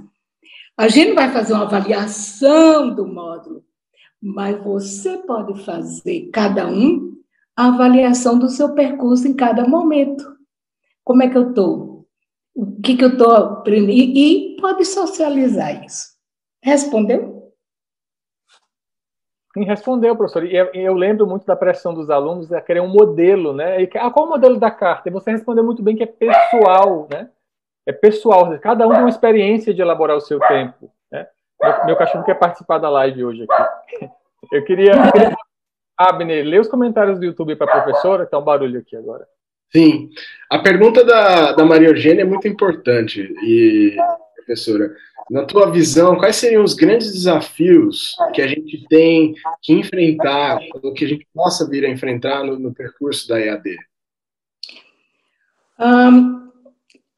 A gente vai fazer uma avaliação do módulo, mas você pode fazer, cada um, a avaliação do seu percurso em cada momento. Como é que eu estou? O que, que eu estou aprendendo? E, e pode socializar isso. Respondeu? Sim, respondeu, professor. E eu, lembro muito da pressão dos alunos a querer um modelo, né? E, ah, qual o modelo da carta? E você respondeu muito bem que é pessoal, né? É pessoal. Cada um tem uma experiência de elaborar o seu tempo. Né? Meu, meu cachorro quer participar da live hoje aqui. Eu queria. Eu queria... Abner, lê os comentários do YouTube para a professora, que tá um barulho aqui agora. Sim. A pergunta da, da Maria Eugênia é muito importante. E, professora, na tua visão, quais seriam os grandes desafios que a gente tem que enfrentar, ou que a gente possa vir a enfrentar no, no percurso da EAD? Um,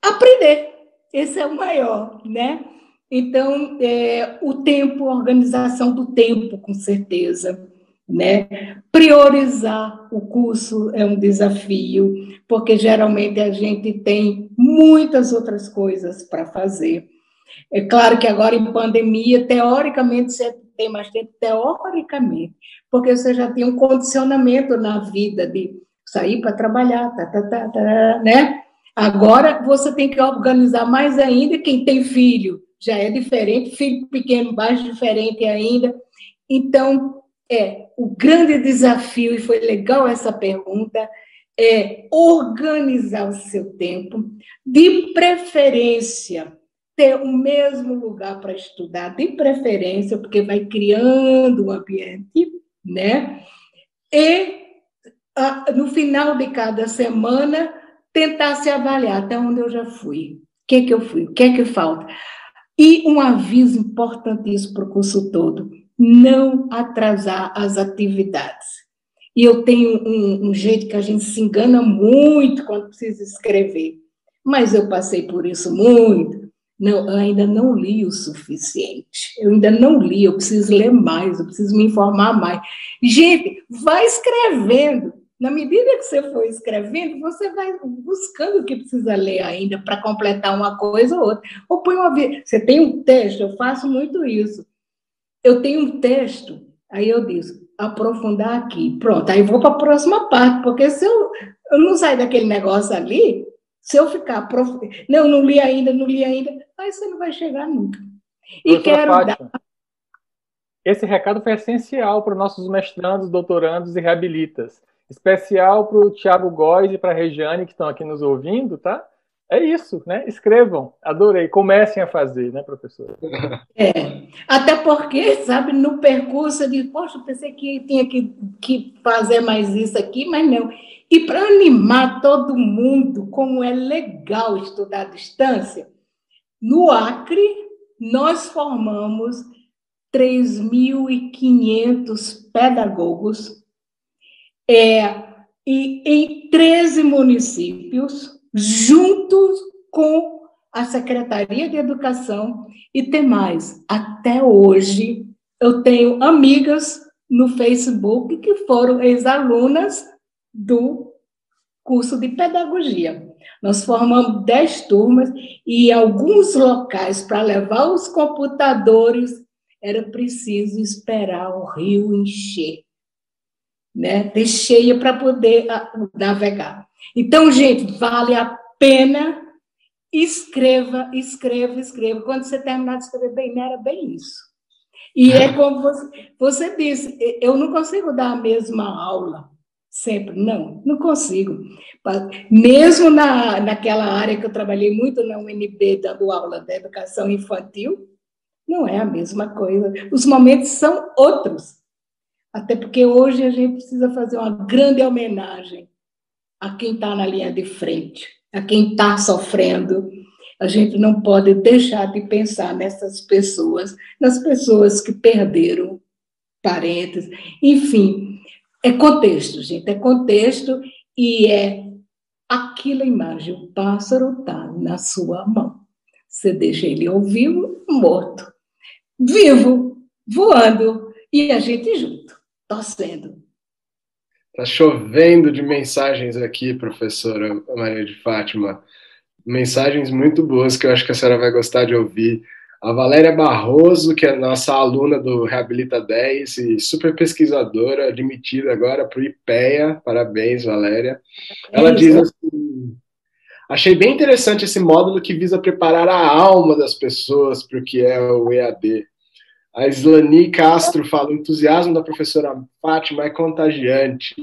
aprender. Esse é o maior, né? Então, é, o tempo, a organização do tempo, com certeza. Né? Priorizar o curso é um desafio, porque geralmente a gente tem muitas outras coisas para fazer. É claro que agora em pandemia, teoricamente, você tem mais tempo, teoricamente, porque você já tem um condicionamento na vida de sair para trabalhar, tá, tá, tá, tá, né? Agora você tem que organizar mais ainda. Quem tem filho já é diferente, filho pequeno, mais diferente ainda. Então, é o grande desafio, e foi legal essa pergunta, é organizar o seu tempo, de preferência, ter o mesmo lugar para estudar, de preferência, porque vai criando um ambiente, né? E no final de cada semana, tentar se avaliar até onde eu já fui, o que, é que eu fui, o que é que falta. E um aviso importantíssimo para o curso todo: não atrasar as atividades. E eu tenho um, um, jeito que a gente se engana muito quando precisa escrever, mas eu passei por isso muito. Não, ainda não li o suficiente. Eu ainda não li, eu preciso ler mais, eu preciso me informar mais. Gente, vai escrevendo. Na medida que você for escrevendo, você vai buscando o que precisa ler ainda para completar uma coisa ou outra. Ou põe uma Você tem um texto, eu faço muito isso. Eu tenho um texto, aí eu disse, aprofundar aqui. Pronto, aí vou para a próxima parte, porque se eu, eu não sair daquele negócio ali, se eu ficar prof... não, não li ainda, não li ainda, aí você não vai chegar nunca. E quero Fátima, dar. Esse recado foi essencial para os nossos mestrandos, doutorandos e reabilitas Especial para o Tiago Góes e para a Regiane, que estão aqui nos ouvindo, tá? É isso, né? Escrevam, adorei. Comecem a fazer, né, professora? É, até porque, sabe, no percurso, eu poxa, pensei que tinha que, que fazer mais isso aqui, mas não. E para animar todo mundo, como é legal estudar à distância, no Acre, nós formamos 3.500 pedagogos é, e em 13 municípios, juntos com a Secretaria de Educação, e tem mais, até hoje eu tenho amigas no Facebook que foram ex-alunas do curso de pedagogia. Nós formamos 10 turmas e alguns locais para levar os computadores era preciso esperar o rio encher, né? ter cheia para poder ah, navegar. Então, gente, vale a pena escreva, escreva, escreva. Quando você terminar de escrever bem, era bem isso. E é como você, você disse, eu não consigo dar a mesma aula sempre, não, não consigo. Mesmo na, naquela área que eu trabalhei muito na UNB, dando aula de educação infantil, não é a mesma coisa. Os momentos são outros. Até porque hoje a gente precisa fazer uma grande homenagem a quem está na linha de frente, a quem está sofrendo. A gente não pode deixar de pensar nessas pessoas, nas pessoas que perderam parentes, enfim. É contexto, gente, é contexto e é aquela imagem. O pássaro está na sua mão. Você deixa ele vivo, morto vivo, voando, e a gente junto, torcendo. Está chovendo de mensagens aqui, professora Maria de Fátima. Mensagens muito boas que eu acho que a senhora vai gostar de ouvir. A Valéria Barroso, que é nossa aluna do Reabilita 10 e super pesquisadora, admitida agora para o IPEA. Parabéns, Valéria. Ela é diz assim: Achei bem interessante esse módulo que visa preparar a alma das pessoas para o que é o EAD. A Islani Castro fala: o entusiasmo da professora Fátima é contagiante.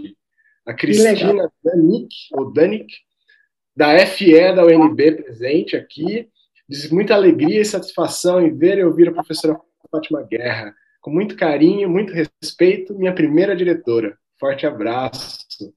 A Cristina Danik, ou Danik, da FE da UNB, presente aqui, diz muita alegria e satisfação em ver e ouvir a professora Fátima Guerra. Com muito carinho, muito respeito, minha primeira diretora. Forte abraço.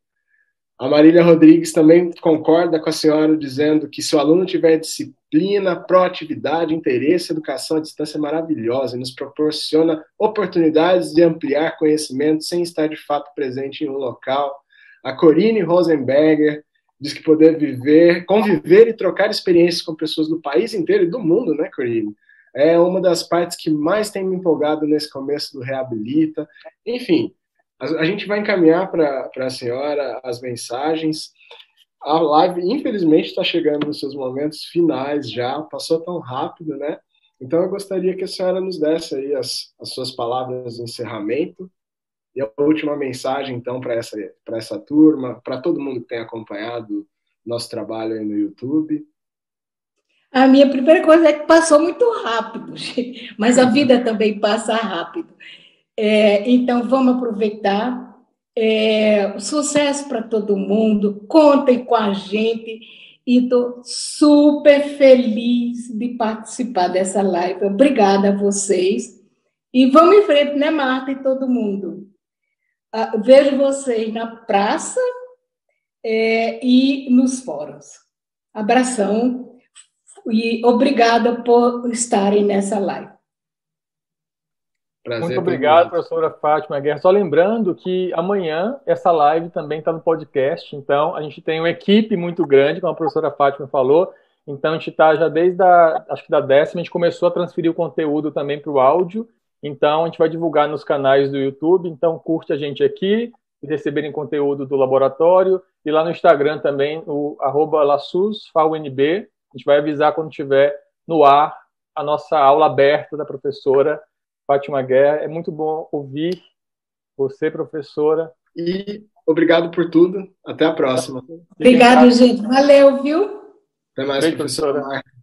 A Marília Rodrigues também concorda com a senhora dizendo que se o aluno tiver disciplina, proatividade, interesse, educação à distância é maravilhosa e nos proporciona oportunidades de ampliar conhecimento sem estar de fato presente em um local. A Corine Rosenberger diz que poder viver, conviver e trocar experiências com pessoas do país inteiro e do mundo, né, Corine? É uma das partes que mais tem me empolgado nesse começo do Reabilita. Enfim, a, gente vai encaminhar para a senhora as mensagens. A live, infelizmente, está chegando nos seus momentos finais já, passou tão rápido, né? Então, eu gostaria que a senhora nos desse aí as, as suas palavras de encerramento e a última mensagem, então, para essa, essa turma, para todo mundo que tem acompanhado nosso trabalho aí no YouTube. A minha primeira coisa é que passou muito rápido, *laughs* mas a vida também passa rápido. É, então, vamos aproveitar. É, sucesso para todo mundo, contem com a gente e estou super feliz de participar dessa live. Obrigada a vocês. E vamos em frente, né, Marta e todo mundo? Ah, vejo vocês na praça é, e nos fóruns. Abração e obrigada por estarem nessa live. Prazer Muito obrigado, professora Fátima Guerra. Só lembrando que amanhã essa live também está no podcast, então a gente tem uma equipe muito grande, como a professora Fátima falou, então a gente está já desde a, acho que da décima, a gente começou a transferir o conteúdo também para o áudio, então a gente vai divulgar nos canais do YouTube, então curte a gente aqui, e receberem conteúdo do laboratório, e lá no Instagram também, o arroba LaSUSFAUNB, a gente vai avisar quando tiver no ar a nossa aula aberta da professora Fátima Guerra. É muito bom ouvir você, professora. E obrigado por tudo. Até a próxima. Obrigado, gente. Valeu, viu? Até mais, Beijo, professora. professora.